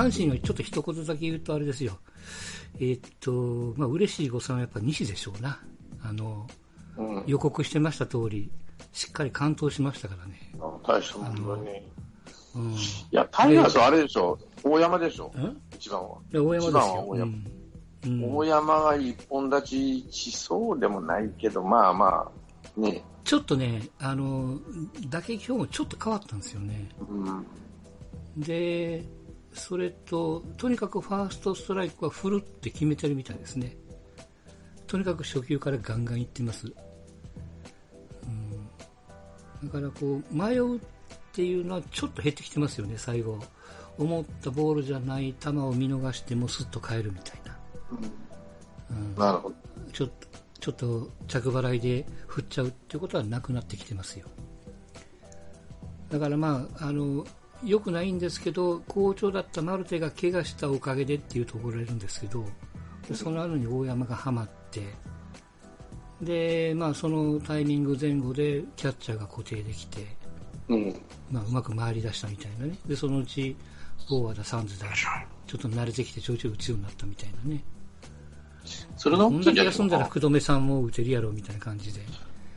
阪神はちょっと一言だけ言うとあれですよ。えー、っと、まあ、嬉しい誤算はやっぱ西でしょうな。あの、うん、予告してました通り、しっかり完投しましたからね。大したもんだね。うん、いや、タイガースはあれでしょ、大山でしょ、一番は。いや、大山ですよ。大山。うん、大山が一本立ちしそうでもないけど、まあまあ、ね。ちょっとね、あの、打撃表もちょっと変わったんですよね。うん、で、それと、とにかくファーストストライクは振るって決めてるみたいですね。とにかく初球からガンガンいってます。うん、だからこう、迷うっていうのはちょっと減ってきてますよね、最後。思ったボールじゃない球を見逃してもすっと変えるみたいな。うん、なるほど。ちょっと、ちょっと着払いで振っちゃうっていうことはなくなってきてますよ。だからまあ、あの、良くないんですけど、好調だったマルテが怪我したおかげでっていうところがいるんですけど、その後に大山がはまって、で、まあそのタイミング前後でキャッチャーが固定できて、うん、まあうまく回り出したみたいなね。で、そのうち、ボーアだ、サンズだ、ちょっと慣れてきてちょいちょい打つようになったみたいなね。それの大きいんじゃないですか。福留さんも打てるやろみたいな感じで。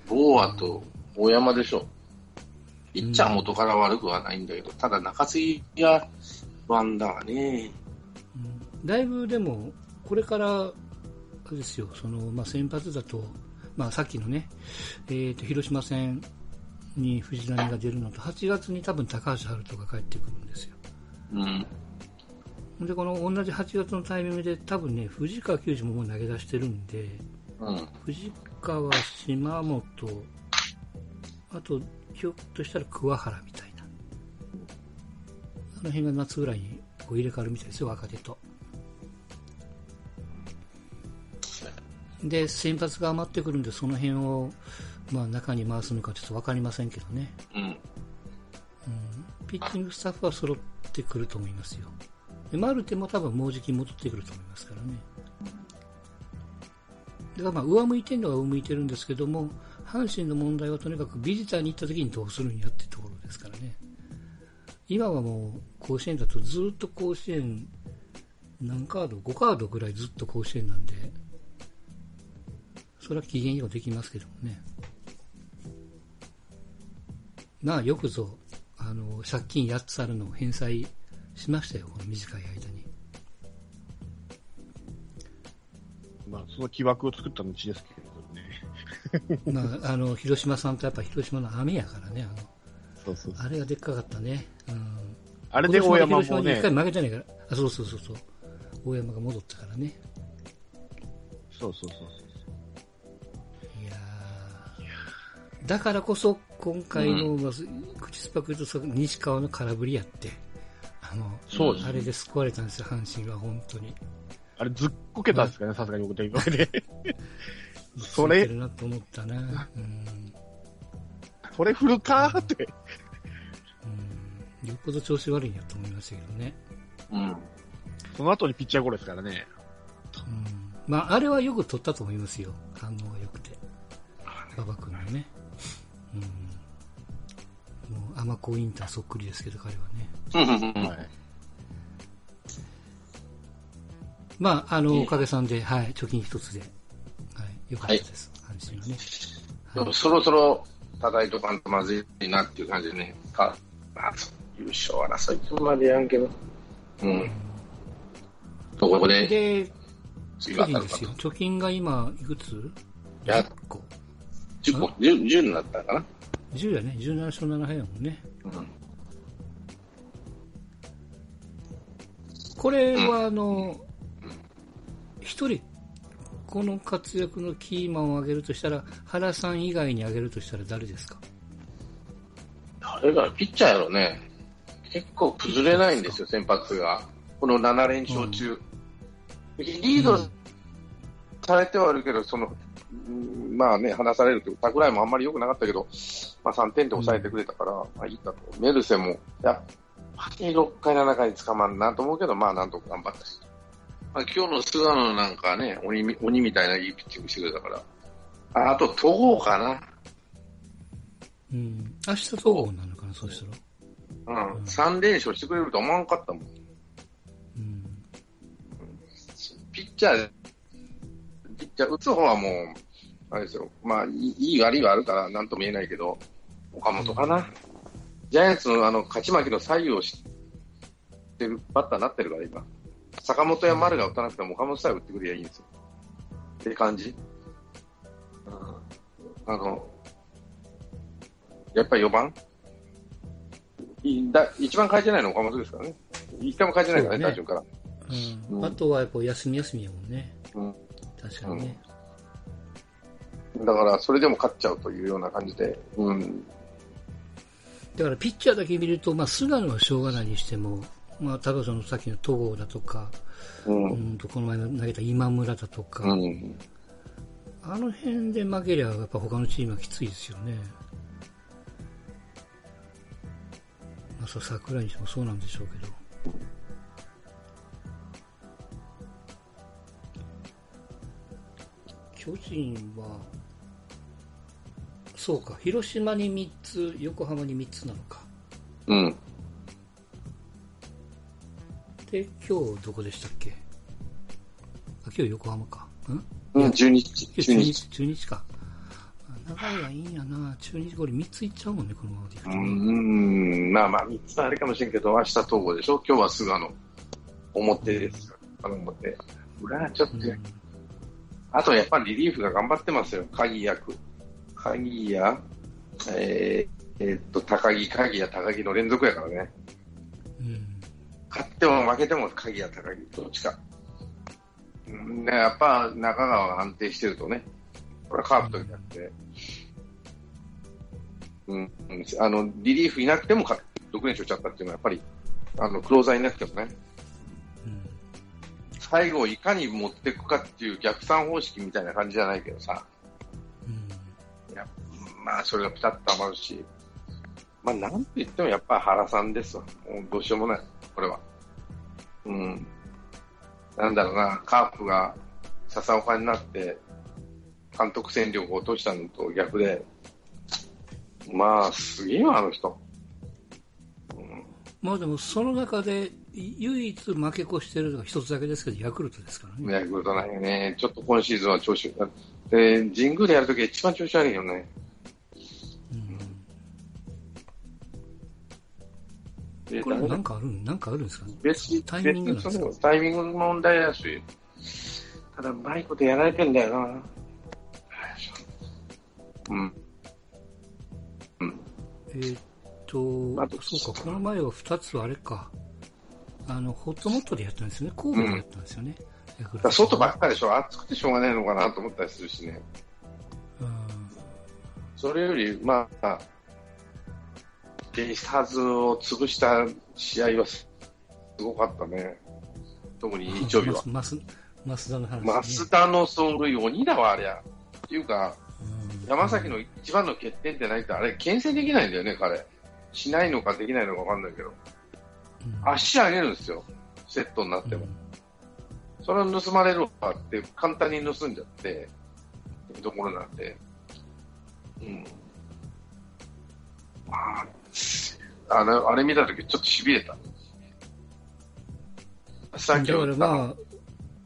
ボーアと大山でしょ。ピッチャー元から悪くはないんだけど、うん、ただ中継ぎが不安だね、うん。だいぶでも、これから、ですよ、その、まあ、先発だと、まあ、さっきのね、えっ、ー、と、広島戦に藤浪が出るのと、8月に多分高橋遥人が帰ってくるんですよ。うん。で、この同じ8月のタイミングで、多分ね、藤川球児ももう投げ出してるんで、うん、藤川、島本、あと、ひょっとしたら桑原みたいな。あの辺が夏ぐらいにこう入れ替わるみたいですよ、若手と。で、先発が余ってくるんで、その辺を、まあ、中に回すのかちょっと分かりませんけどね。うん。うん、ピッチングスタッフは揃ってくると思いますよ。で、マルテも多分もうじき戻ってくると思いますからね。だからまあ、上向いてるのは上向いてるんですけども、阪神の問題はとにかくビジターに行った時にどうするんやってところですからね。今はもう甲子園だとずっと甲子園何カード ?5 カードぐらいずっと甲子園なんで、それは期限用できますけどもね。まあよくぞ、あの、借金8つあるのを返済しましたよ、この短い間に。まあ、その起爆を作った道ですけど。まあ、あの、広島さんとやっぱ広島の雨やからね、あの、そうそうあれがでっかかったね。うん。あれで大山もね。一回負けてないから。あ、そうそうそうそう。大山が戻ったからね。そうそうそうそう。いやだからこそ、今回の、まず、口スパクと西川の空振りやって、あの、そうです、ね、あれで救われたんですよ、阪神は、本当に。あれ、ずっこけたんですかね、さすがに僕と言われて。それ。るなと思ったな。うん。それ振るかって。うん。よっぽど調子悪いんやと思いましたけどね。うん。その後にピッチャーゴロですからね。うん。まあ、あれはよく取ったと思いますよ。反応が良くて。馬場君のね。うん。もう、アマコインターそっくりですけど、彼はね。はい。まあ、あの、おかげさんで、はい、貯金一つで、よかったです、はい、阪神はね。はい、そろそろ叩いとかんとまずいなっていう感じでね、かまあ、優勝争いとまでやんけど、うん。とこで、で、次がですよ。貯金が今、いくつ？やっ個。10個 10, ?10 になったかな ?10 やね。17勝7敗やもんね。うん。これは、あの、一、うん、人この活躍のキーマンを挙げるとしたら、原さん以外に挙げるとしたら誰ですか？誰が、ピッチャーやろね。結構崩れないんですよ、先発が。この7連勝中。うん、リードされてはあるけど、その、まあね、離されるという桜井もあんまり良くなかったけど、まあ3点で抑えてくれたから、うん、まあいいかと。メルセも、やっぱり6回7回に捕まんなと思うけど、まあなんとか頑張ったし。まあ、今日の菅野なんかね、鬼鬼みたいないいピッチングしてくれたから。ああと、戸郷かな。うん。明日戸郷なのかな、そうしたら。うん。3連勝してくれると思わんかったもん。チャー、ピッチャー打つ方はもう、あれですよ、まあ、いい悪いはあるから、なんとも言えないけど、岡本かな。ジャイアンツのあの勝ち負けの左右を知ってるバッターになってるから、今。坂本や丸が打たなくても岡本さえ打ってくればいいんですよ。って感じ。あの、やっぱり4番？いだ一番変えてないの岡本ですからね。一回も変えてないからね、打順から。うんうんあとはやっぱ休み休みやもんね。うん確かにね。だから、それでも勝っちゃうというような感じで、うん。だからピッチャーだけ見ると、まあ、菅野はしょうがないにしても、まあ、例えばそのさっきの戸郷だとか、うん。うんとこの前投げた今村だとか、うん。あの辺で負けりゃ、やっぱ他のチームはきついですよね。まあ、そう桜井にしてもそうなんでしょうけど。巨人は、そうか、広島に3つ、横浜に3つなのか。うん。で、今日どこでしたっけ？あ、今日横浜か。ん？うん、中日、中中日。日、中日か。あ流れがいいんやな。中日これ3ついっちゃうもんね、このままでいくとうね。ん、まあまあ、3つはあれかもしれんけど、明日東郷でしょ？今日は菅野。表ですよ。あの表。裏はちょっと、うんあとやっぱりリリーフが頑張ってますよ。鍵役。鍵や、えー、えーっと、高木、鍵や高木の連続やからね。うん勝っても負けても鍵や高木、どっちか。うん、ね、やっぱ中川が安定してるとね、これはカープとになって、うん、うんあの、リリーフいなくてもか6連勝しちゃったっていうのはやっぱり、あの、クローザーいなくてもね、うん。最後をいかに持っていくかっていう逆算方式みたいな感じじゃないけどさ、うん。いやまあ、それがピタッと余るし、まあ、なんて言ってもやっぱ原さんですわ。もうどうしようもない、これは。うん。なんだろうな、カープが笹岡になって、監督戦力を落としたのと逆で、まあ、すげえよ、あの人。うんまあでもその中で唯一負け越してるのが一つだけですけど、ヤクルトですからね。ヤクルトなんよね。ちょっと今シーズンは調子が。で、神宮でやるときは一番調子悪いよね。これなんかあるんなんかあるんですか？ね別に、タイミングなんですか？タイミングの問題だし、ただ、うまいことやられてんだよな。うん。うん。えーっとあと、そうか、この前は2つはあれか。あの、ホットモットでやったんですよね。神戸でやったんですよね。ヤクルトだから外ばっかりでしょ。暑くてしょうがないのかなと思ったりするしね。うんそれより、まあ、ベイスターズを潰した試合はすごかったね。特に日曜日は。マス、マスダの話、ね。増田の走塁鬼だわ、ありゃ。っていうか、うん山崎の一番の欠点ってないって、あれ、牽制できないんだよね、彼。しないのかできないのかわかんないけど。うん足上げるんですよ、セットになっても。それを盗まれるわって、簡単に盗んじゃって、ってところなんで。うん。まあ、あれ、あれ見たときちょっと痺れた。さっきだからの、まあ、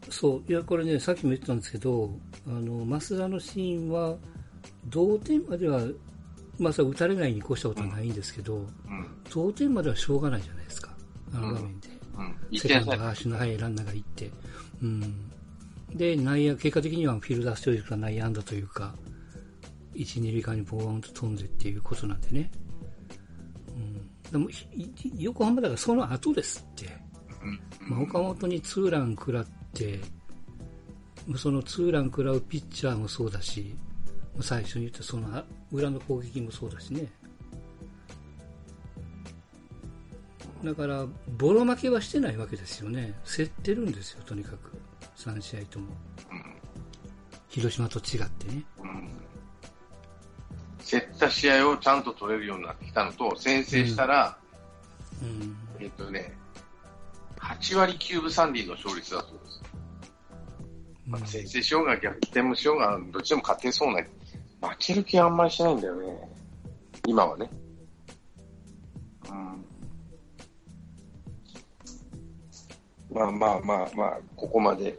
そう、いや、これね、さっきも言ってたんですけど、あの、増田のシーンは、同点までは、まあ、それは打たれないに越したことはないんですけど、うん、同点まではしょうがないじゃないですか、あの場面で。うん、一セカンドが足の速いランナーが行って。うん。で、内野、結果的にはフィルダーストイックが内野安打というか、1、2塁間にボーンと飛んでっていうことなんでね。うん。でも、横浜だからその後ですって。うんまあ、岡本にツーラン食らって、そのツーラン食らうピッチャーもそうだし、最初に言ったそのあ裏の攻撃もそうだしね。だから、ボロ負けはしてないわけですよね。競ってるんですよ、とにかく。3試合とも。広島と違ってね。うん競った試合をちゃんと取れるようになってきたのと、先制したら、うん。えっとね、8割9分3厘の勝率だそうです。まあ、先制しようが逆転もしようが、どっちでも勝てそうな、負ける気はあんまりしないんだよね。今はね。うん。まあまあまあまあ、ここまで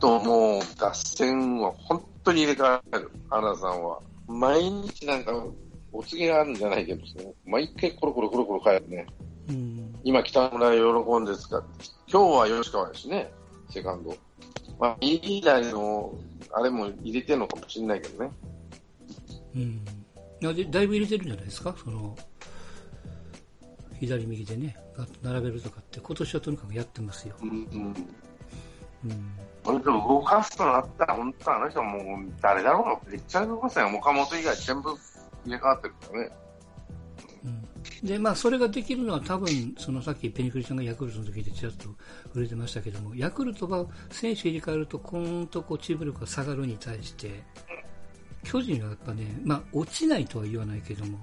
ともう、脱線は本当に入れ替える、花田さんは。毎日なんか、お告げがあるんじゃないけどね、毎回コロコロコロコロ変えるね。うん。今、北村喜んで使って、今日は吉川やしね、セカンド。まあ、右左の、あれも入れてるのかもしれないけどね。うん。いやでだいぶ入れてるんじゃないですか？その、左右でね、並べるとかって、今年はとにかくやってますよ。うん、うん。うん。動かすとなったら、本当あの人はもう誰だろうが、めっちゃ動かすよ。岡本以外全部入れ替わってるからね。うん、で、まあ、それができるのは多分、そのさっきペニクリちゃんがヤクルトの時でちらっと触れてましたけども、ヤクルトは選手入れ替えると、こーんとこうチーム力が下がるに対して、巨人はやっぱね、まあ、落ちないとは言わないけども、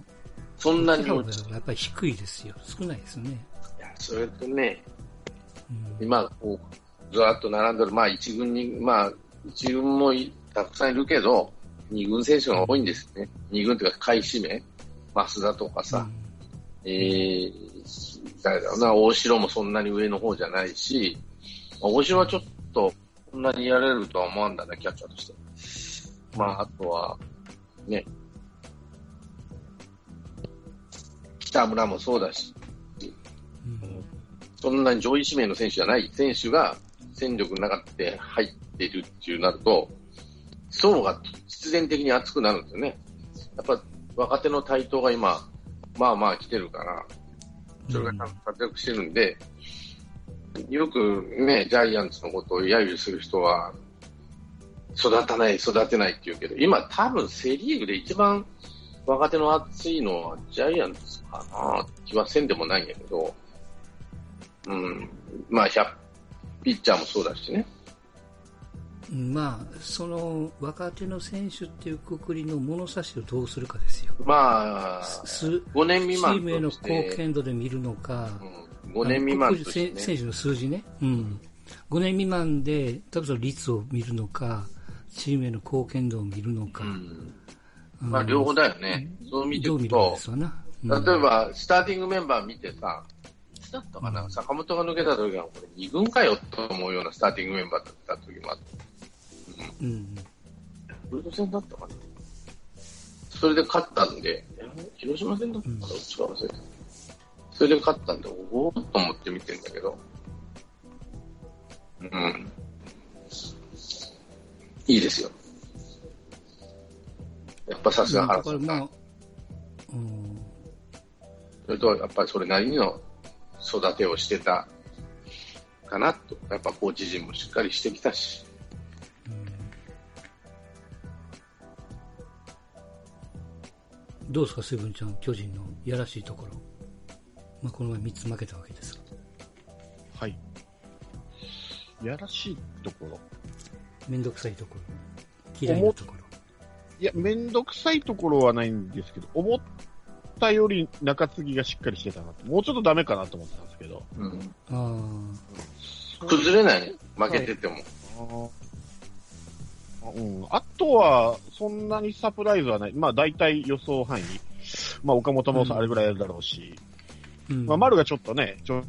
そんなに落ちやっぱり低いですよ。少ないですね。いや、それとね、うん、今、こう、ずらっと並んでる、まあ一軍に、まあ一軍もいたくさんいるけど、二軍選手が多いんですね。二軍というか、買い占め。増田とかさ、えー、誰だろうな、大城もそんなに上の方じゃないし、まあ大城はちょっと、そんなにやれるとは思わんだな、キャッチャーとして。まあ、あとは、ね、北村もそうだし、うん。そんなに上位指名の選手じゃない選手が戦力の中で入ってるっていうなると、層が必然的に厚くなるんですよね。やっぱ若手の台頭が今、まあまあ来てるから、それがちゃんと活躍してるんで、よくね、ジャイアンツのことを揶揄する人は、育たない、育てないって言うけど、今多分セリーグで一番若手の熱いのはジャイアンツかな気はせんでもないんやけど、うん。まあ、100、ピッチャーもそうだしね。まあ、その若手の選手っていうくくりの物差しをどうするかですよ。まあ、す5年未チ満ームへの貢献度で見るのか、うん、5年未満とあのして、ね、選手の数字ね、うん、5年未満で、例えばその率を見るのか、チームへの貢献度を見るのか、うん。うん。まあ、両方だよね。そう見てどう見いくと例えば、スターティングメンバー見てさ、だったかな、坂本が抜けた時は、これ2軍かよと思うようなスターティングメンバーだった時もあって、うん。ヤクルト戦だったかな。それで勝ったん。で、え広島戦だったかな、どっちか忘れた。それで勝ったん。で、おおーっと思って見てん。だけど、うん。いいですよ。やっぱさすがだ原さん。うん。それと、やっぱりそれなりの育てをしてたかなと。やっぱコーチ陣もしっかりしてきたし。どうですか、セブンちゃん、巨人のやらしいところ、まあ、この前3つ負けたわけですが、はい。やらしいところ？めんどくさいところ、嫌いなところ、いや、めんどくさいところはないんですけど、思ったより中継ぎがしっかりしてたなと。もうちょっとダメかなと思ってたんですけど。うん、あ崩れないね。負けてても。うん、あとは、そんなにサプライズはない。まあ、大体予想範囲。まあ、岡本もあれぐらいやるだろうし。ーうんまあ、丸がちょっとね、ちょ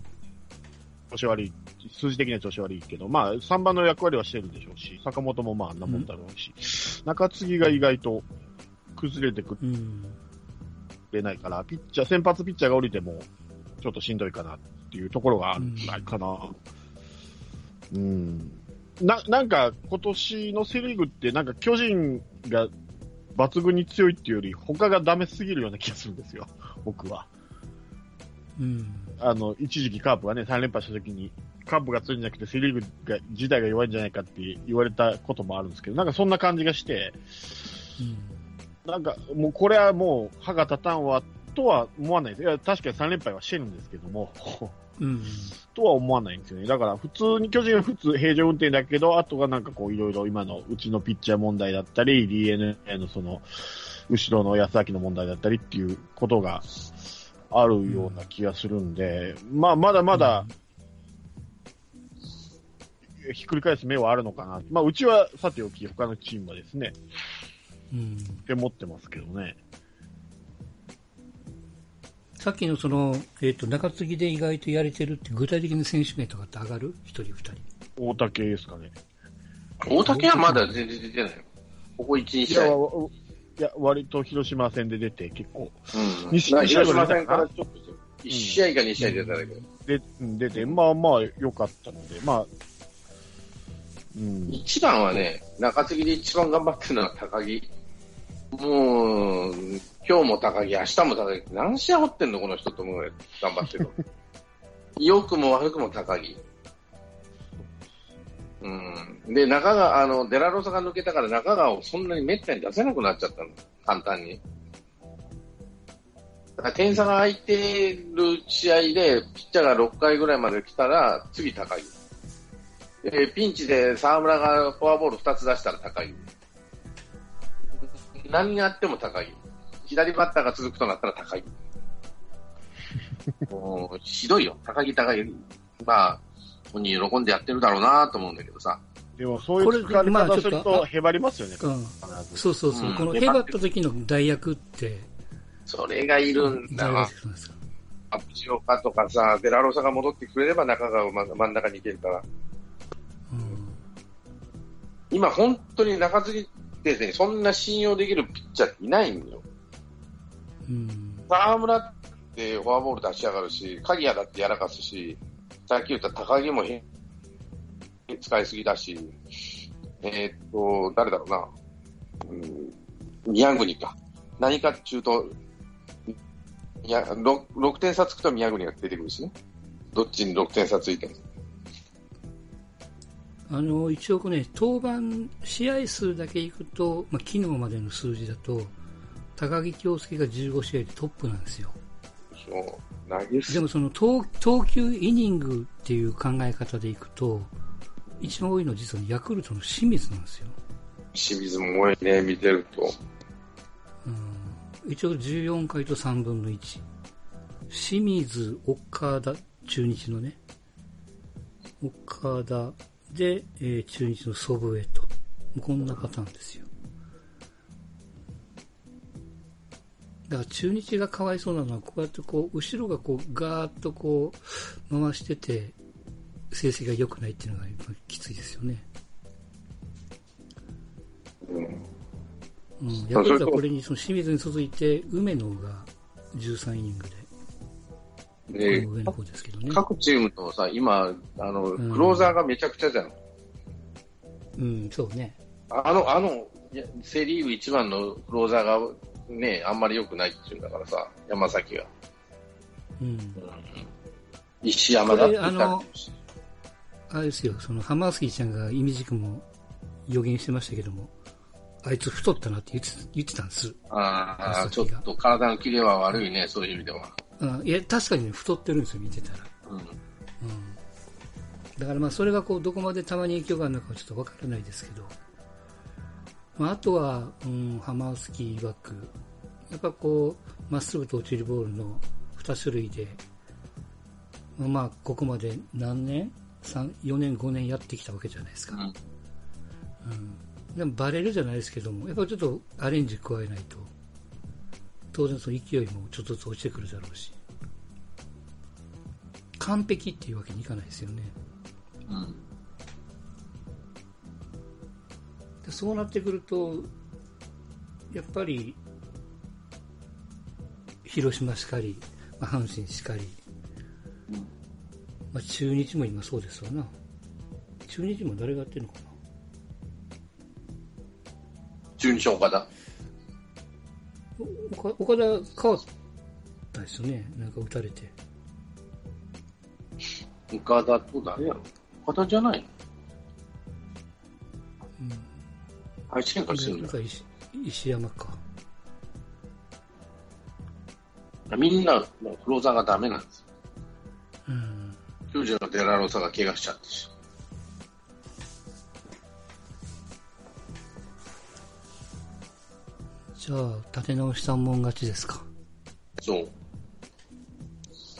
調子悪い、数字的には調子悪いけど、まあ、3番の役割はしてるでしょうし、坂本もまあ、あんなもんだろうし、中継ぎが意外と崩れてくうんれないから、ピッチャー、先発ピッチャーが降りても、ちょっとしんどいかなっていうところがあるんじゃないかな。うん。な、なんか、今年のセリーグって、なんか巨人が抜群に強いっていうより、他がダメすぎるような気がするんですよ、僕は。うんあの、一時期カープがね、3連覇した時に、カープが強いんじゃなくて、セリーグが、自体が弱いんじゃないかって言われたこともあるんですけど、なんかそんな感じがして、うんなんか、もうこれはもう歯が立たんわ、とは思わない。いや、確かに3連敗はしてるんですけども、うんとは思わないんですよね。だから、普通に巨人は普通、平常運転だけど、あとがなんかこう、いろいろ今のうちのピッチャー問題だったり、DNA のその、後ろの安明の問題だったりっていうことがあるような気がするんで、まあ、まだまだ、ひっくり返す目はあるのかな。まあ、うちはさておき、他のチームはですね、うんって思ってますけどね。さっきのその、えっと中継ぎで意外とやれてるって具体的な選手名とかって上がる？一人二人大竹ですかね。大竹はまだ全然出てないよ。ここ1、2い試合。いや、割と広島戦で出て結構、うん。西だから広島西戦からちょっと、1試合か2試合出ただけど。でうん出て、まあまあ良かったので、まあ、うん、一番はね、中継ぎで一番頑張ってるのは高木。もう、今日も高木、明日も高木。何試合掘ってんのこの人と思う頑張ってる。良くも悪くも高木。うん。で、中川、あの、デラロサが抜けたから中川をそんなにめったに出せなくなっちゃったの。簡単に。だから点差が空いてる試合で、ピッチャーが6回ぐらいまで来たら、次高木。えーピンチで沢村がフォアボール2つ出したら高木。何があっても高木。左バッターが続くとなったら高木。もう、ひどいよ。高木高木。まあ、本人喜んでやってるだろうなと思うんだけどさ。でもそういう使われこれまあ方するととへばりますよね、うん。そうそうそう。うんこのヘバった時の代役って、それがいるんだ誰がわ出。てくるんですか？藤岡とかさ、デラロサが戻ってくれれば中川を真真ん中に行けるから。うん。今本当に中継ぎってね、そんな信用できるピッチャーっていないんよ。うん。沢村ってフォアボール出しやがるし、鍵谷だってやらかすし、さっき言った高木も変使いすぎだし、えーっと、誰だろうな、うん、宮国か。何かっていうと、いや 6, 6点差つくと宮国が出てくるしね。どっちに6点差ついても。あの、一応ね、登板、試合数だけいくと、まあ、昨日までの数字だと、高木京介が15試合でトップなんですよ。そう投げでもその投投球イニングっていう考え方でいくと、一番多いのは実はヤクルトの清水なんですよ。清水も多いね、見てると。うん、一応14回と3分の1。清水、岡田、中日のね。岡田で、えー中日の祖父江と。こんなパターンですよ。だから中日がかわいそうなのは、こうやってこう、後ろがこう、ガーッとこう、回してて、成績が良くないっていうのがきついですよね。うんうん、ヤクルトはこれにその清水に続いて、梅野が13イニングで、こでの上の方ですけどね。各チームとさ、今、あの、んクローザーがめちゃくちゃじゃん。うん、そうね。あの、あの、セリーグ一番のクローザーがね、あんまり良くないっていうんだからさ、山崎が。うん。石山だってあのあれですよ、そのハマースキーちゃんがイミジ君も予言してましたけども、あいつ太ったなって言って言ってたんです。ああ、ちょっと体のキレは悪いね、そういう意味では。あいや、確かにね、太ってるんですよ、見てたら。うん。うん。だからまあ、それがこう、どこまでたまに影響があるのかはちょっとわからないですけど、まあ、あとは、うん、ハマースキー曰く、やっぱこう、まっすぐと落ちるボールの2種類で、まあ、まあ、ここまで何年 ?3、4年、5年やってきたわけじゃないですか。うんうん。でもバレるじゃないですけども、やっぱりちょっとアレンジ加えないと、当然その勢いもちょっとずつ落ちてくるだろうし、完璧っていうわけにいかないですよね。うん。でそうなってくると、やっぱり、広島しかり、まあ、阪神しかり、うんまあ、中日も今そうですわな。中日も誰がやってるのかな中日岡田。お岡岡田変わったですよね。なんか打たれて。岡田と誰やろ？岡田じゃないの？うん。配置変化してるんだなんか石石山か。みんな、もうクローザーがダメなんですよ。うん。巨人のデラロサが怪我しちゃってし。じゃあ、立て直し三問勝ちですか？そう。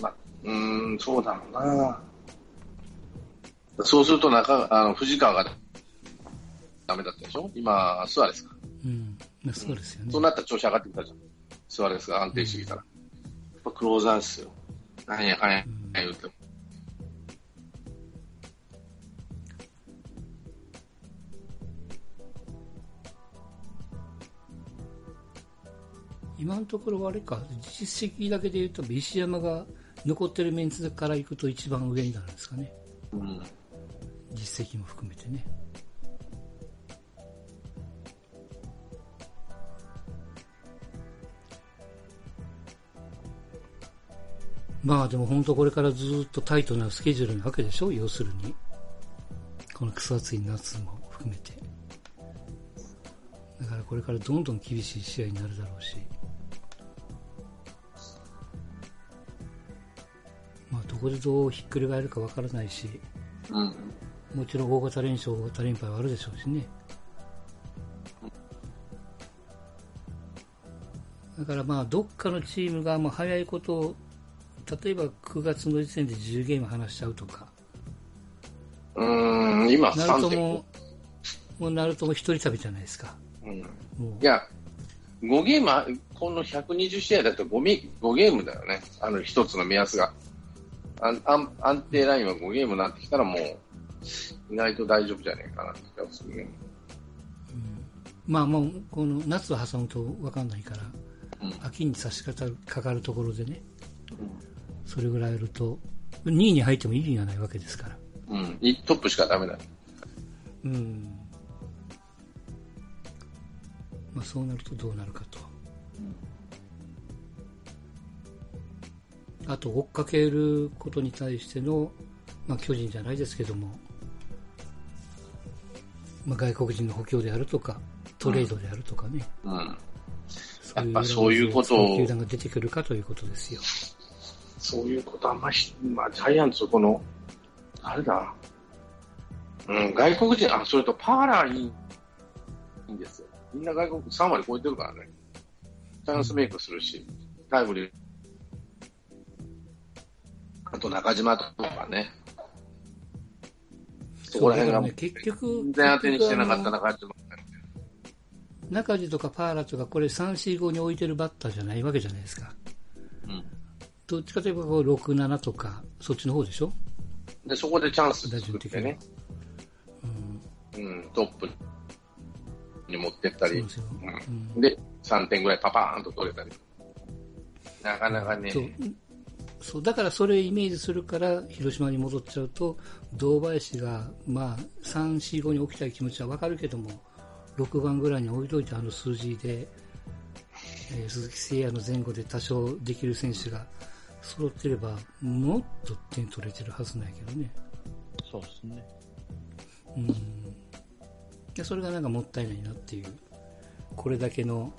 まあ、うーん、そうだろうな。そうすると中、あの、藤川がダメだったでしょ？今、スアレスか？うん。まあそうですよね。そうなったら調子上がってきたじゃん。スアレスが安定してきたら。やっぱクローザーですよ。なんやかんや言うても。今のところあれか、実績だけで言うと、石山が残ってるメンツからいくと一番上になるんですかね。うん。実績も含めてね。まあでも本当これからずっとタイトなスケジュールなわけでしょ要するに。この草暑い夏も含めて。だからこれからどんどん厳しい試合になるだろうし。どこでどうひっくり返るかわからないし、うん。もちろん大型連勝、大型連敗はあるでしょうしね。だからまあ、どっかのチームがまあ早いことを、例えば9月の時点で10ゲーム離しちゃうとか、うん、今ナルト3.5も。、もうナルトも一人旅じゃないですか。うん。いもや、5ゲームあ、この120試合だと 5, ミ5ゲームだよね。あの一つの目安が。安安安定ラインは5ゲームになってきたらもう、意外と大丈夫じゃねえかなって気がするね。う、まあもう、この夏は挟むと分かんないから、うん秋に差し掛かるところでね、それぐらいやると、2位に入っても意味がないわけですから。うん。いトップしかダメだ。うん。まあそうなるとどうなるかと。あと追っかけることに対しての、まあ巨人じゃないですけども、まあ外国人の補強であるとか、トレードであるとかね。うん。そうやっぱそういうことを球団が出てくるかということですよ。そういうことあんまし、まあ、ジャイアンツ、この、誰だうん、外国人、あ、それとパーラーいいいいんですよ。みんな外国、3割超えてるからね。チャンスメイクするし、タイムリー。あと中島とかね。そこら辺が、ね、結局、全然当てにしてなかった中島。中地とかパーラとか、これ3、4、5に置いてるバッターじゃないわけじゃないですか。うん。どっちかといえばこう6、7とか、そっちの方でしょ？で、そこでチャンス打作ってね。うん。うん、トップに持ってったりで。ううんん、で、3点ぐらいパパーンと取れたり。なかなかね、そうだからそれをイメージするから広島に戻っちゃうと堂林が、まあ、3、4、5に置きたい気持ちは分かるけども6番ぐらいに置いといてあの数字で、えー鈴木誠也の前後で多少できる選手が揃ってればもっと点取れてるはずないけどね、そうですね。うん、でそれがなんかもったいないなっていう。これだけの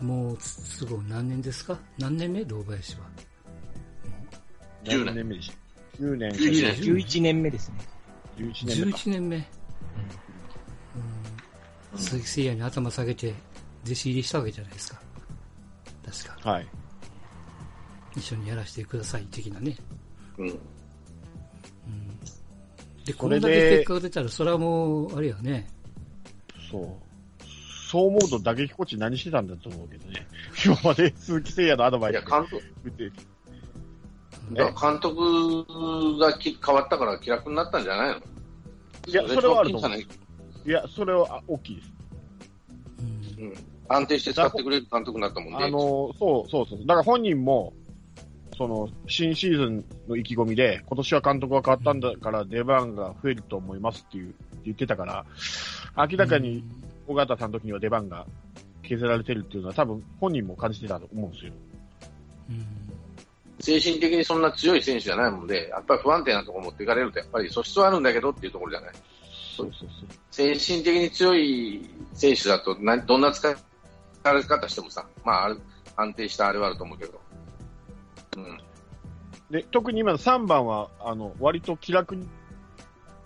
もう都合何年ですか？何年目？堂林は10年目でした ?9 年。11年11年目ですね。11年目か。11年目、うん鈴木誠也に頭下げて弟子入りしたわけじゃないですか確かはい。一緒にやらせてください的なねうん。でこそれだけ結果が出たらそれはもうあれやねそう。そう思うと打撃コーチ何してたんだと思うけどね。今まで鈴木誠也のアドバイスいや、監督、監督がき変わったから気楽になったんじゃないの？いや、それはあると思う。いい？や、それはあ大きいです。うんうん。安定して使ってくれる監督になったもんね。あの、そうそうそう。だから本人も、その、新シーズンの意気込みで、今年は監督が変わったんだから出番が増えると思いますっていう、言ってたから、明らかに尾形さんの時には出番が削られてるっていうのは多分本人も感じてたと思うんですよ。うん精神的にそんな強い選手じゃないもんで、やっぱり不安定なところ持っていかれると、やっぱり素質はあるんだけどっていうところじゃない。そうそうそう。精神的に強い選手だとな、どんな使い方してもさ、まあ、ある安定したあれはあると思うけど。うん。で、特に今の3番は、あの、割と気楽に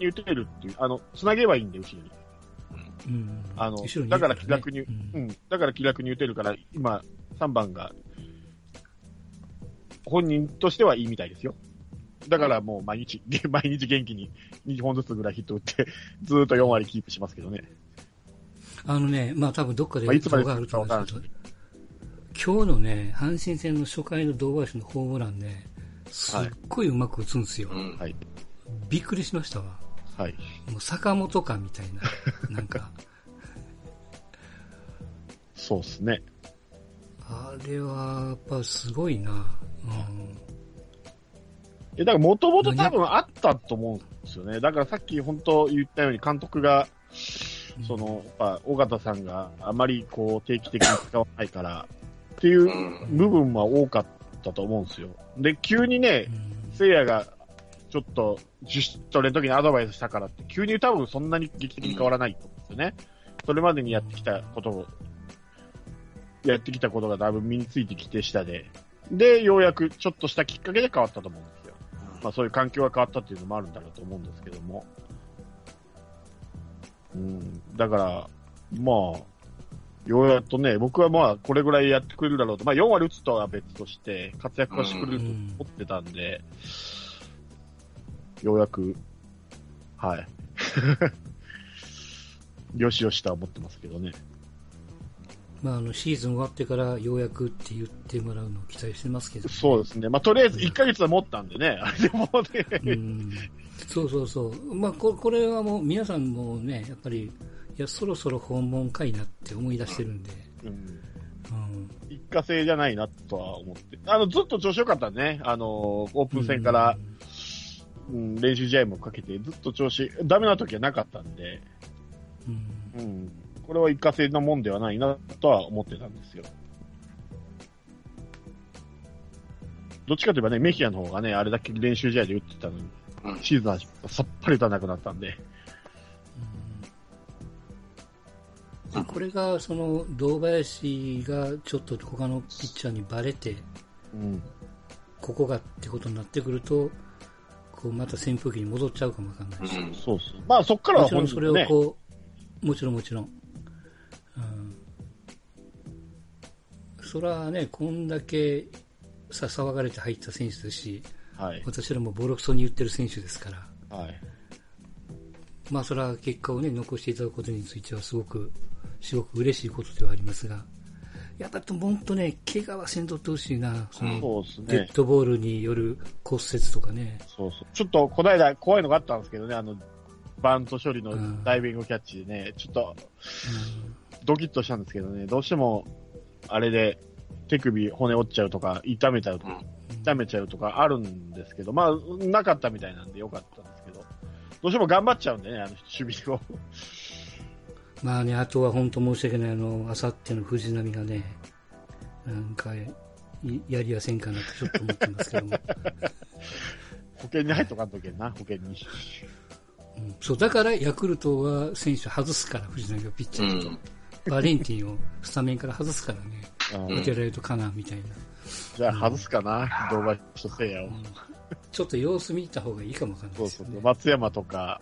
打てるっていう、あの、繋げばいいんで、後ろに。うんあのだから気楽に、ううんん、だから気楽に打てるから、今、3番が、本人としてはいいみたいですよ。だからもう毎日、毎日元気に2本ずつぐらいヒット打って、ずーっと4割キープしますけどね。あのねまあ多分どっかで動画あると思うんですけど今日のね阪神戦の初回の堂林のホームランねすっごいうまく打つんですよ、うん。はい。びっくりしましたわはい。もう坂本かみたいな なんかそうですね。あれは、やっぱすごいな。うん。え、だからもともと多分あったと思うんですよね。だからさっき本当言ったように監督が、その、やっぱ、尾形さんがあまりこう定期的に使わないから、っていううん部分は多かったと思うんですよ。で、急にねう、ん聖夜がちょっと自主トレの時にアドバイスしたからって、急に多分そんなに劇的に変わらないと思うんですよね。それまでにやってきたことを、やってきたことがだいぶ身についてきて下で、で、ようやくちょっとしたきっかけで変わったと思うんですよ。まあそういう環境が変わったっていうのもあるんだろうと思うんですけども。うん、だから、まあ、ようやっとね、僕はまあ、これぐらいやってくれるだろうと、まあ4割打つとは別として、活躍はしてくれると思ってたんで、ようやく、はい。よしよしとは思ってますけどね。まあ、あの、シーズン終わってからようやくって言ってもらうのを期待してますけど、そうですね。まあ、とりあえず1ヶ月は持ったんでね。あれでもうね。ん。そうそうそう。まあ、ここれはもう皆さんもね、やっぱり、いや、そろそろ訪問かいなって思い出してるんで、うん。うん。一過性じゃないなとは思って。あの、ずっと調子良かったね。あの、オープン戦から、うん、練習試合もかけて、ずっと調子、ダメな時はなかったんで、うん、うん。これは一過性のもんではないなとは思ってたんですよ。どっちかといえばね、メヒアの方がね、あれだけ練習試合で打ってたのに、うんシーズンはさっぱり打たなくなったんで。うんこれが、その、堂林がちょっと他のピッチャーにバレて、うん。ここがってことになってくると、こう、また扇風機に戻っちゃうかもわかんないし。うんそうそう。まあそっからはもちろんそれをね、こう、もちろんもちろん。うん。それはね、こんだけさ騒がれて入った選手ですし、はい。私らもボロクソに言ってる選手ですから、はい。まあそれは結果をね、残していただくことについてはすごく、すごく嬉しいことではありますが、やっぱり本当ね、怪我はせんとってほしいな、その、デッ。ドボールによる骨折とかね。そうそう。ちょっと、この間怖いのがあったんですけどね、あの、バント処理のうんダイビングキャッチでね、ちょっとうんドキッとしたんですけどね、どうしても、あれで手首骨折っちゃうとか、痛めちゃうとか、痛めちゃうとかあるんですけど、まあ、なかったみたいなんでよかったんですけど、どうしても頑張っちゃうんでね、あの、守備を。まあね、あとは本当申し訳ない、あの、あさっての藤波がね、なんか、いやりやせんかなってちょっと思ってますけども。保険に入っとかんとけんな、保険に。うんそう、だからヤクルトは選手外すから、藤波がピッチャーと、うんバレンティンをスタメンから外すからね、うん受けられるとかな、みたいな。じゃあ外すかな、堂林と聖夜を。ちょっと様子見た方がいいかもわかんないそうそうそう。ですよね。松山とか、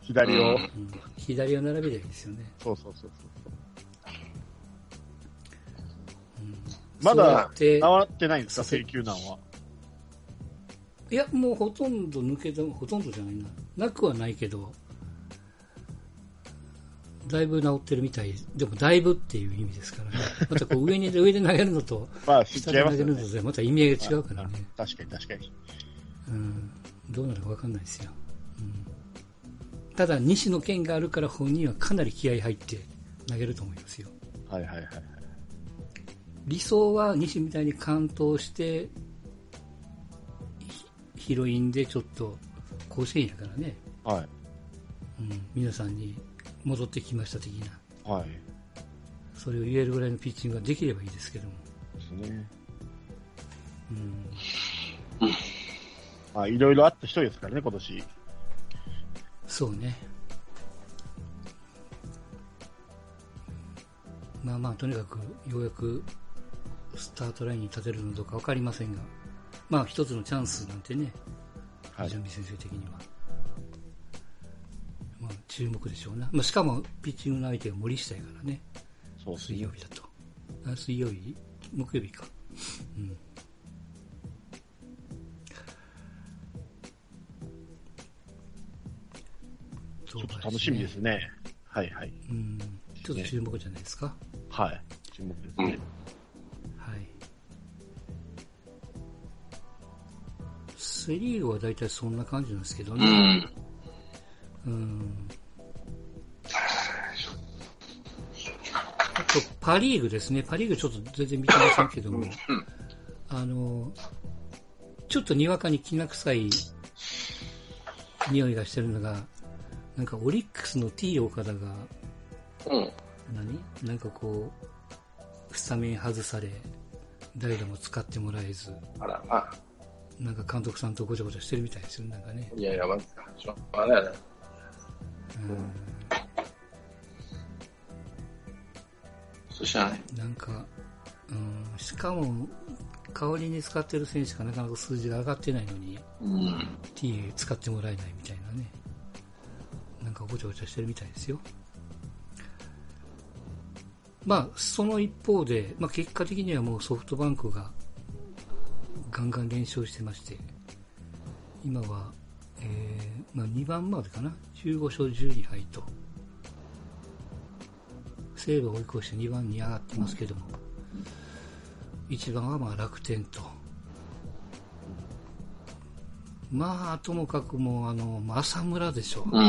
左を、うんうん左を並べりゃいいですよね。そうそうそうそう。うんまだ回ってないんですか、請求難は。いや、もうほとんど抜けた、ほとんどじゃないな。なくはないけど、だいぶ治ってるみたい。でも、だいぶっていう意味ですからね。またこう上に、上で投げるのと、ま下で投げるの。とでまた意味合いが違うからね。確かに確かに。うん。どうなるかわかんないですよ。うん。ただ、西の剣があるから本人はかなり気合い入って投げると思いますよ。はいはいはいはい。理想は西みたいに完投して、ヒヒロインでちょっと甲子園やからね。はい。うん、皆さんに戻ってきました的な、はい。それを言えるぐらいのピッチングができればいいですけども。ですね。うん、まあ、いろいろあった人ですからね、今年。そうね。まあまあ、とにかく、ようやく、スタートラインに立てるのどうかわかりませんが、まあ一つのチャンスなんてね、はい藤波先生的には。まあ注目でしょうな。まあしかも、ピッチングの相手が森下やからね。そうですね水曜。日だと。あ水曜日？木曜日か。うん。ちょっと楽しみですね。はいはい。うん。ちょっと注目じゃないですか？はい。注目ですね。はい。セリーグは大体そんな感じなんですけどうね。ん。うん。と、パリーグですね。パリーグちょっと全然見てませんけども、あの、ちょっとにわかにきな臭い匂いがしてるのが、なんかオリックスの T 岡田が、うん。何？なんかこう、スタメン外され、代打も使ってもらえず、あら、まなんか監督さんとごちゃごちゃしてるみたいですよ、なんかね。あ、いやいや、まずか。しょうがないな。うんそうしない。なんか、うん、しかも、代わりに使ってる選手がなかなか数字が上がってないのに、うん。T 使ってもらえないみたいなね。なんかごちゃごちゃしてるみたいですよ。まあ、その一方で、まあ結果的にはもうソフトバンクがガンガン連勝してまして、今は、えー、まあ2番までかな。15勝12敗と。西武を追い越して2番に上がってますけども、1番はまあ楽天と。まあ、ともかくもう、あの、浅村でしょ。うう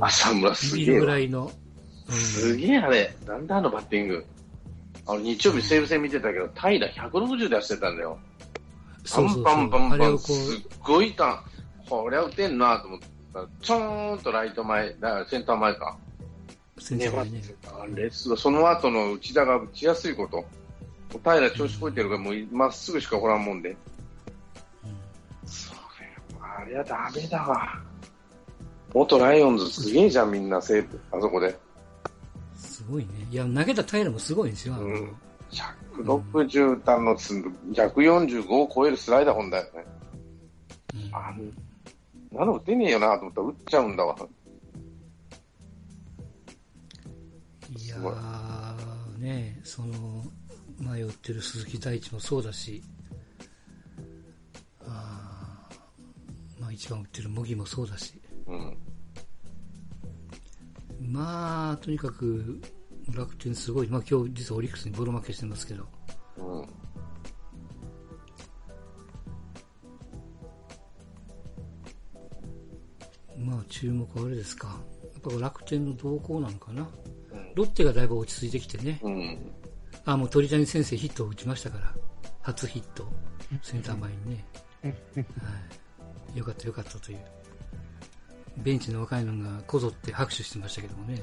浅村すげえわ。ぐらいの。すげえあれ。なんだあのバッティング。あの、日曜日西武戦見てたけど、平160出してたんだよ。パン。パンパンパン、すっごいたこりゃ打てんなと思ったら、ちょーんとライト前、だからセンター前か。その後の内田が打ちやすいこと。平調子こいてるから、もうまっすぐしか来らんもんで。それ、あれはダメだわ。元ライオンズすげえじゃん、みんな、西武、あそこで。すごいね。いや、投げた平もすごいんですよ。うん160段のつ145を超えるスライダー本だよね。うんあんなの打てねえよなと思ったら打っちゃうんだわ。いやー、ね、その、前を打ってる鈴木大地もそうだし、あーまあ一番打ってる茂木もそうだし、うん。まあ、とにかく楽天すごい。まあ今日実はオリックスにボロ負けしてますけど、うん。まあ注目はあれですか。やっぱ楽天の動向なのかな。うんロッテがだいぶ落ち着いてきてね。うん。あ、もう鳥谷先生ヒットを打ちましたから。初ヒット。センター前にね。はい。よかったよかったという。ベンチの若いのがこぞって拍手してましたけどもね。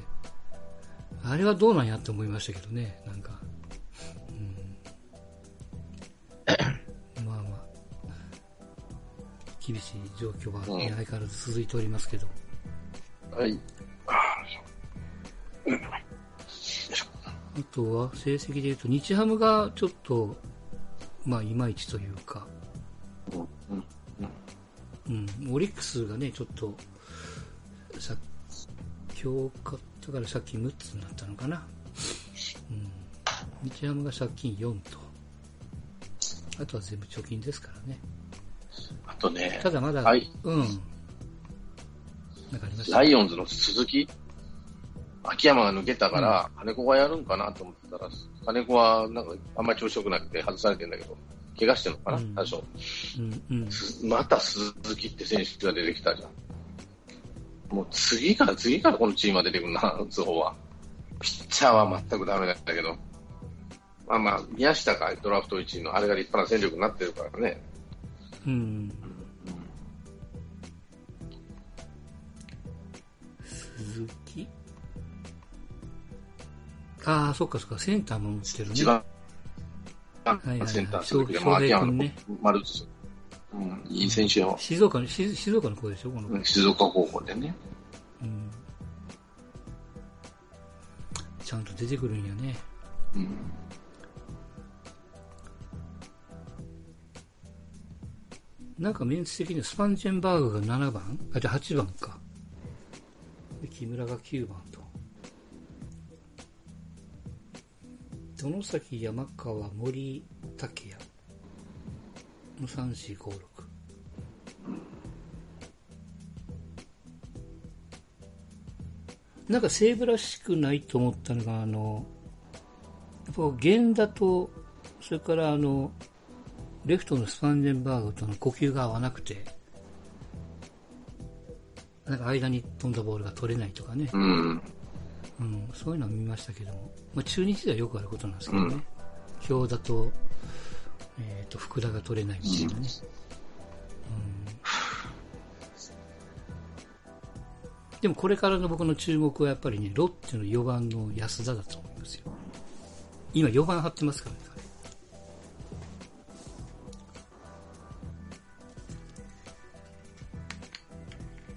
あれはどうなんやって思いましたけどね。なんか。うん。まあまあ。厳しい状況は、相変わらず続いておりますけど。はい。あとは成績で言うと、日ハムがちょっと、まあ、いまいちというか、うんうん、オリックスがね、ちょっと、さ今日買ったから借金6つになったのかな。うん。日ハムが借金4と。あとは全部貯金ですからね。あとね、ただまだ、はいうん。なんかありました？ライオンズの鈴木、秋山が抜けたから、金子がやるんかなと思ってたら、金子はなんかあんまり調子良くなくて外されてんだけど、怪我してるのかな、うん多少。うん、うん。すまた鈴木って選手が出てきたじゃん。もう次から次からこのチームが出てくるな、打つ方は。ピッチャーは全くダメだったけど。まあまあ、宮下かドラフト1位のあれが立派な戦力になってるからね。うん。鈴木ああ、そっかそっか、センターも打ってるね。一番、いはいはいセンター鈴木でも翔秋山の丸。うん、いい選手よ。静岡の、静静岡の子でしょ、この子。うん静岡高校でね。うん。ちゃんと出てくるんやね。うん。なんかメンツ的にはスパンジェンバーグが7番？あ、じゃあ8番か。で、木村が9番と。殿崎、山川、森、竹也の3、4、5、6。なんか西武らしくないと思ったのが、あの、やっぱ源田と、それからあの、レフトのスパンジェンバーグとの呼吸が合わなくて、なんか間に飛んだボールが取れないとかね。うん。うん、そういうのは見ましたけども、まあ、中日ではよくあることなんですけどね、表だと,、えー、と福田が取れないみたいなね、うん、でもこれからの僕の注目はやっぱりね、ロッテの4番の安田だと思いますよ。今4番張ってますからね、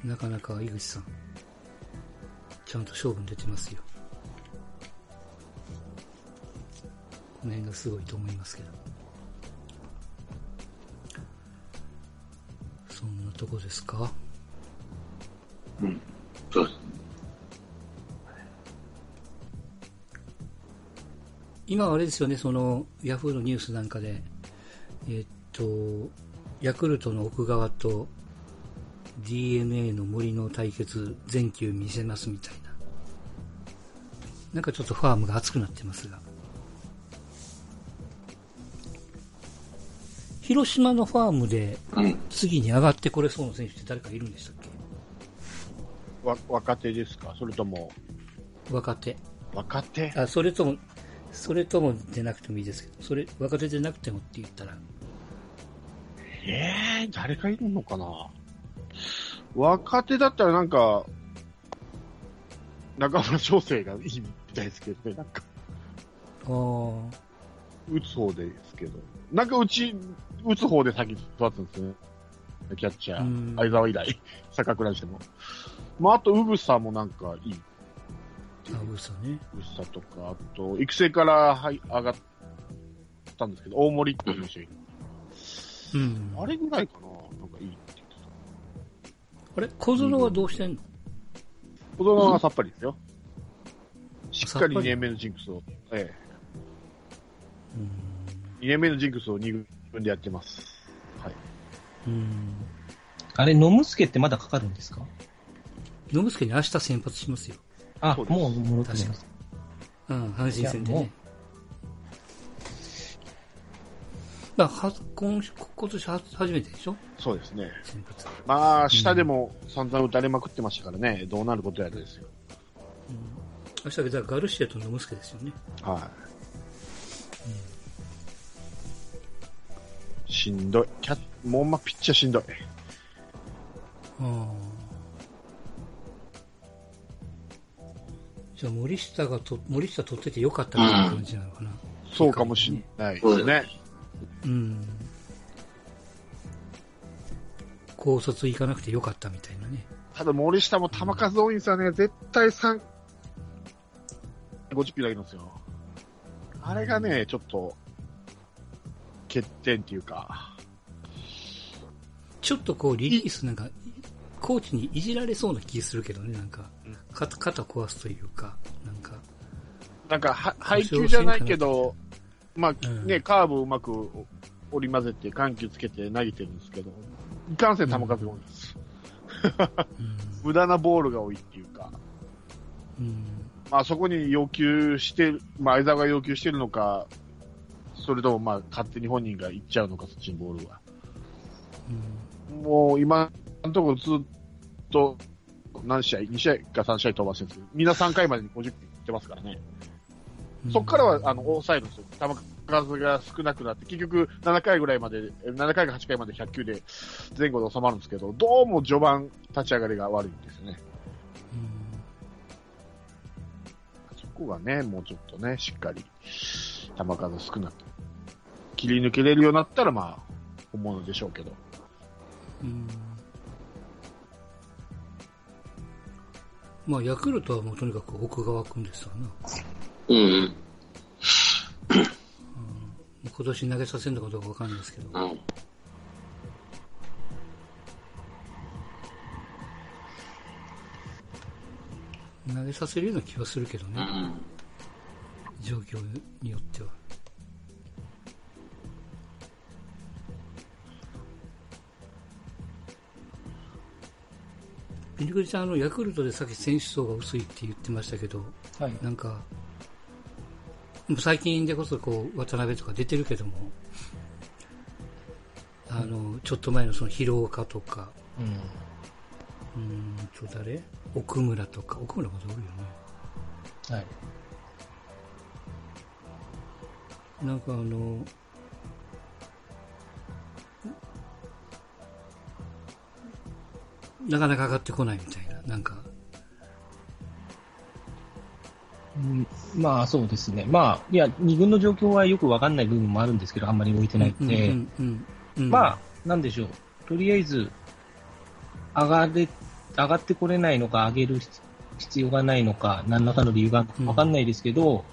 なかなか井口さん、ちゃんと勝負に出てますよ。この辺がすごいと思いますけど。そんなとこですか？うん。そうです。今はあれですよね、その、ヤフーのニュースなんかで、えーっと、ヤクルトの奥川と DNA の森の対決、全球見せますみたいな。なんかちょっとファームが熱くなってますが。広島のファームでうん。次に上がってこれそうな選手って誰かいるんでしたっわ若手ですか？それとも、け若手。若手？あ、それとも、それともでなくてもいいですけど、それ、若手でなくてもって言ったら、えー、誰かいるのかな？若手だったらなんか、中村翔成がいい。みたいですけどね、なんか、ああ、打つ方ですけど。なんかうち、打つ方で先育つんですよね。キャッチャうんー、相沢以来、坂倉にしても。まあ、あと、うぐさもなんかいい。あ、ウーサね。うぐさとか、あと、育成からはい上がったんですけど、大森っていう選手、うん。あれぐらいかななんかいいって言ってた。あれ？小園はどうしてんの？子供はさっぱりですよ。しっかりさっぱり2年目のジンクスを、えうん。え、2年目のジンクスを2軍でやってます。はい。うん。あれ、ノムスケってまだかかるんですか？野村に明日先発しますよ。あ、そうもう戻ってます。うん、阪神戦でいやもね。まあ、は今今年は初めてでしょ？そうですね。先発。まあ、下でも散々打たれまくってましたからね、どうなることやらですよ。明日はじゃあガルシアと野村ですよね。はい。しんどい。キャッもうまピッチャーしんどい。ああ。じゃあ森下がと、森下取っててよかったっていう感じなのかな。そうかもしんないですね。うん。高卒行かなくてよかったみたいなね。ただ森下も球数多いんですよね。絶対3、50キロありますよ。あれがね、ちょっと、欠点っていうか、ちょっとこうリリースなんか、コーチにいじられそうな気するけどね、なんか、肩肩壊すというか、なんか、なんかは、配球じゃないけど、まあうんね、カーブをうまく織り交ぜて緩急つけて投げてるんですけど、いかんせん球数が多いです。うん。無駄なボールが多いっていうか、うん。まあそこに要求して、まあ相沢が要求してるのか、それともまあ勝手に本人が行っちゃうのか、そっちにボールは。うんもう今のところずっと何試合 ?2 試合か3試合飛ばしてるんですけど、みんな3回までに50球いってますからね。そこからは、あの、抑えるんですよ。球数が少なくなって、結局、7回ぐらいまで、え7回か8回まで100球で前後で収まるんですけど、どうも序盤、立ち上がりが悪いんですよね。こがね、もうちょっとね、しっかり、球数少なく、切り抜けれるようになったら、まあ、本物でしょうけど。うん。まあ、ヤクルトはもうとにかく奥川君ですわな。うんうん。今年投げさせるのかどうかわかんないですけど。うん。投げさせるような気はするけどね、うん。状況によっては。ピニクリちゃん、あの、ヤクルトでさっき選手層が薄いって言ってましたけど、はい。なんか、最近でこそこう、渡辺とか出てるけども、あの、ちょっと前のその広岡とか、うん。うーんと誰奥村とか、奥村まだおるよね。はい。なんかあの、なかなか上がってこないみたいな、なんか、うんまあそうですね。まあ、いや、二軍の状況はよくわかんない部分もあるんですけど、あんまり置いてないんで、まあ、なんでしょう。とりあえず、上がれ、上がってこれないのか、上げる必必要がないのか、何らかの理由がわかんないですけど、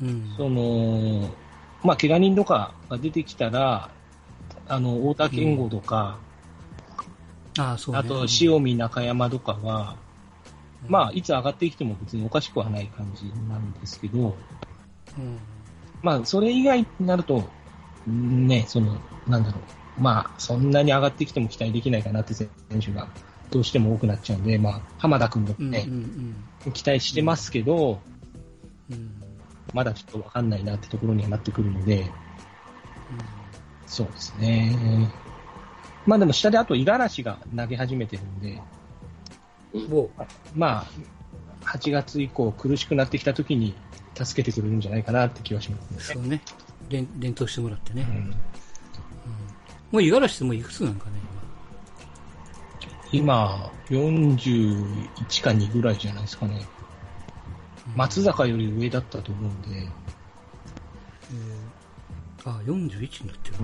うん、その、まあ、怪我人とかが出てきたら、あの、太田健吾とか、ああ、そうね。あと、塩見中山とかは、まあ、いつ上がってきても別におかしくはない感じなんですけど、うん、まあ、それ以外になると、ね、その、なんだろう、まあ、そんなに上がってきても期待できないかなって選手がどうしても多くなっちゃうんで、まあ、浜田君もうん、うん、ね、うん期待してますけど、うん、まだちょっとわかんないなってところにはなってくるので、そうですね。まあでも下であと五十嵐が投げ始めてるんで、まあ、8月以降苦しくなってきた時に助けてくれるんじゃないかなって気はしますね。そうね。連連投してもらってね。うんもう五十嵐ってもういくつなんかね、今、41か2ぐらいじゃないですかね。今。松坂より上だったと思うんで、えー、あ、41になってる。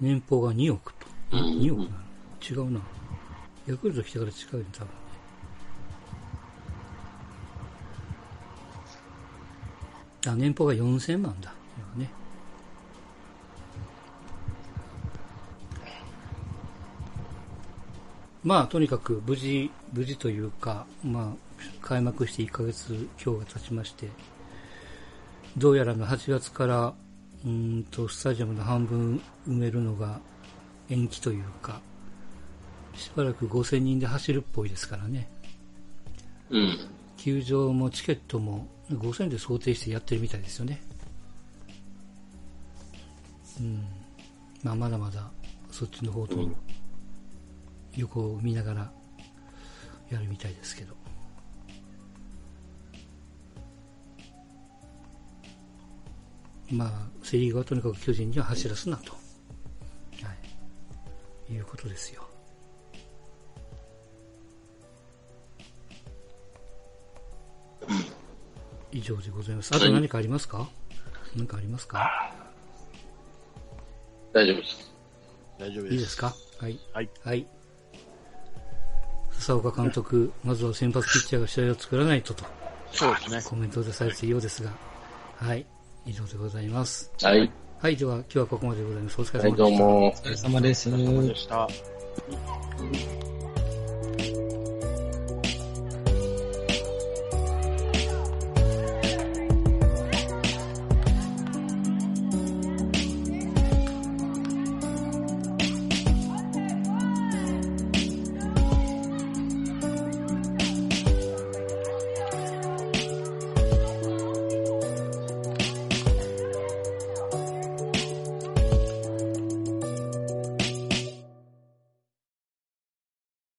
年俸が2億と。うん2億なの違うな。ヤクルト来てから近いね、多分ね。あ、年俸が4000万だ。今ね。まあ、とにかく無事、無事というか、まあ、開幕して1ヶ月今日が経ちまして、どうやらの8月から、うーんと、スタジアムの半分埋めるのが延期というか、しばらく5000人で走るっぽいですからね。うん。球場もチケットも5000で想定してやってるみたいですよね。うん。まあ、まだまだそっちの方とうん横を見ながらやるみたいですけど。まあ、セリーグはとにかく巨人には走らすなと。はい。いうことですよ。以上でございます。あと何かありますか？何かありますか？大丈夫です。大丈夫です。いいですか？はい。はい。はい。笹岡監督、まずは先発ピッチャーが試合を作らないととそうですね。コメントでされているようですが、はい。以上でございます。はい。はい。では、今日はここまででございます。お疲れはい、様でした。どうも。お疲れ様です。お疲れ様でした。